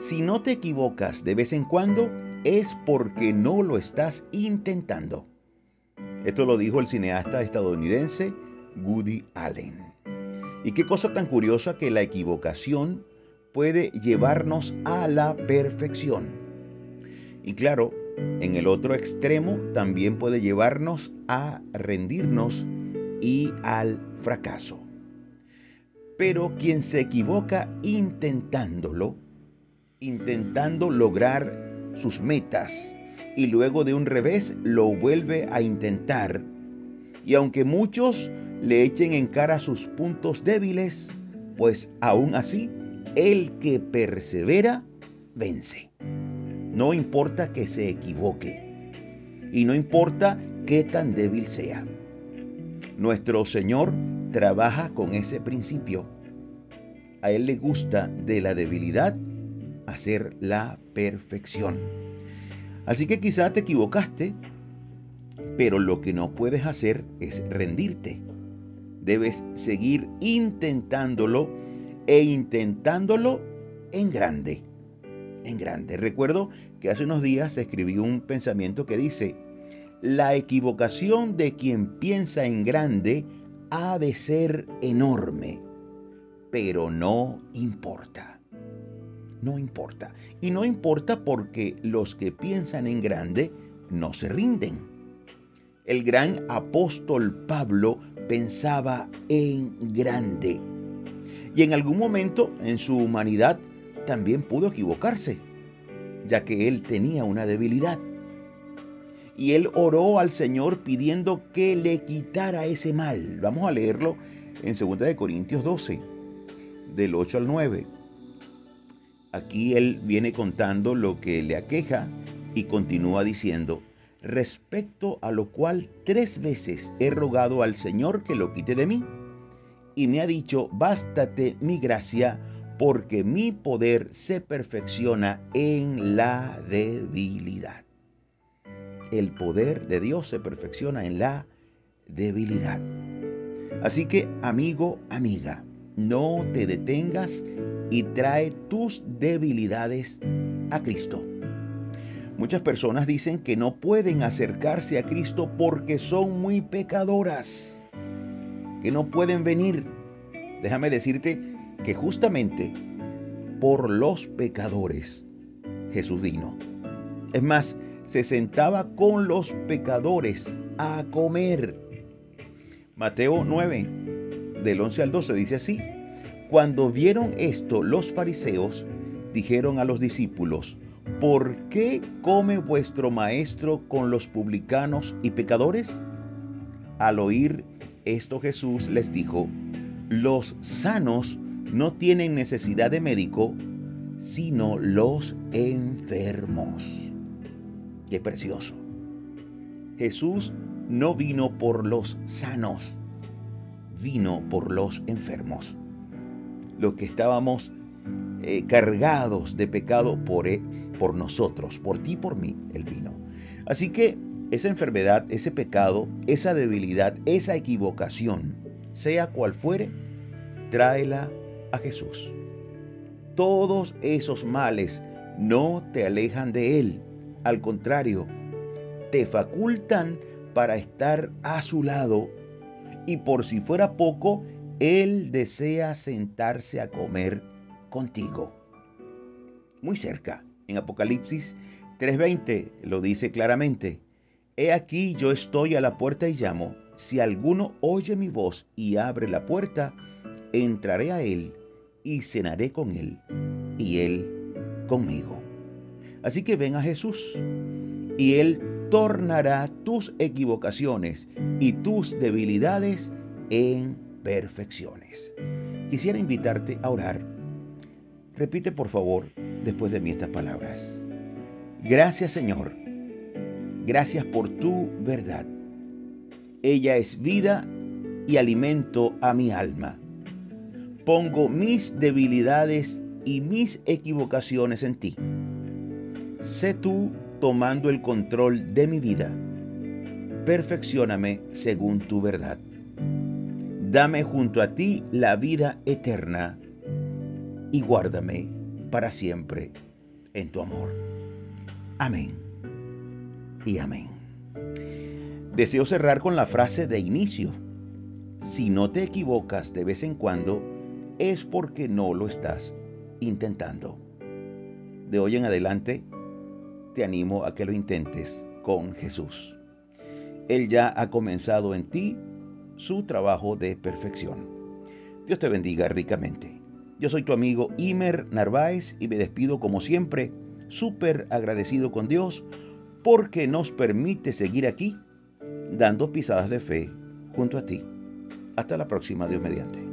Si no te equivocas de vez en cuando, es porque no lo estás intentando. Esto lo dijo el cineasta estadounidense Woody Allen. Y qué cosa tan curiosa que la equivocación puede llevarnos a la perfección. Y claro, en el otro extremo también puede llevarnos a rendirnos y al fracaso. Pero quien se equivoca intentándolo, intentando lograr sus metas y luego de un revés lo vuelve a intentar, y aunque muchos le echen en cara sus puntos débiles, pues aún así, el que persevera, vence. No importa que se equivoque y no importa qué tan débil sea. Nuestro Señor trabaja con ese principio. A Él le gusta de la debilidad hacer la perfección. Así que quizá te equivocaste, pero lo que no puedes hacer es rendirte. Debes seguir intentándolo e intentándolo en grande. En grande. Recuerdo que hace unos días escribí un pensamiento que dice, la equivocación de quien piensa en grande ha de ser enorme, pero no importa. No importa. Y no importa porque los que piensan en grande no se rinden. El gran apóstol Pablo pensaba en grande. Y en algún momento en su humanidad también pudo equivocarse, ya que él tenía una debilidad. Y él oró al Señor pidiendo que le quitara ese mal. Vamos a leerlo en 2 Corintios 12, del 8 al 9. Aquí él viene contando lo que le aqueja y continúa diciendo, respecto a lo cual tres veces he rogado al Señor que lo quite de mí. Y me ha dicho, bástate mi gracia, porque mi poder se perfecciona en la debilidad. El poder de Dios se perfecciona en la debilidad. Así que, amigo, amiga, no te detengas y trae tus debilidades a Cristo. Muchas personas dicen que no pueden acercarse a Cristo porque son muy pecadoras, que no pueden venir. Déjame decirte que justamente por los pecadores Jesús vino. Es más, se sentaba con los pecadores a comer. Mateo 9, del 11 al 12 dice así, cuando vieron esto los fariseos dijeron a los discípulos, ¿por qué come vuestro maestro con los publicanos y pecadores? Al oír esto Jesús les dijo, los sanos no tienen necesidad de médico, sino los enfermos. Qué precioso. Jesús no vino por los sanos, vino por los enfermos. Los que estábamos eh, cargados de pecado por, e, por nosotros, por ti por mí, el vino. Así que esa enfermedad, ese pecado, esa debilidad, esa equivocación, sea cual fuere, tráela a Jesús. Todos esos males no te alejan de Él. Al contrario, te facultan para estar a su lado. Y por si fuera poco, Él desea sentarse a comer contigo. Muy cerca, en Apocalipsis 3:20 lo dice claramente. He aquí yo estoy a la puerta y llamo. Si alguno oye mi voz y abre la puerta, entraré a él y cenaré con él y él conmigo. Así que ven a Jesús y él tornará tus equivocaciones y tus debilidades en perfecciones. Quisiera invitarte a orar. Repite por favor después de mí estas palabras. Gracias Señor. Gracias por tu verdad. Ella es vida y alimento a mi alma pongo mis debilidades y mis equivocaciones en ti. Sé tú tomando el control de mi vida. Perfeccioname según tu verdad. Dame junto a ti la vida eterna y guárdame para siempre. en tu amor. Amén y amén. Deseo cerrar con la frase de inicio. Si no te equivocas de vez en cuando, es porque no lo estás intentando. De hoy en adelante, te animo a que lo intentes con Jesús. Él ya ha comenzado en ti su trabajo de perfección. Dios te bendiga ricamente. Yo soy tu amigo Imer Narváez y me despido como siempre, súper agradecido con Dios porque nos permite seguir aquí dando pisadas de fe junto a ti. Hasta la próxima, Dios mediante.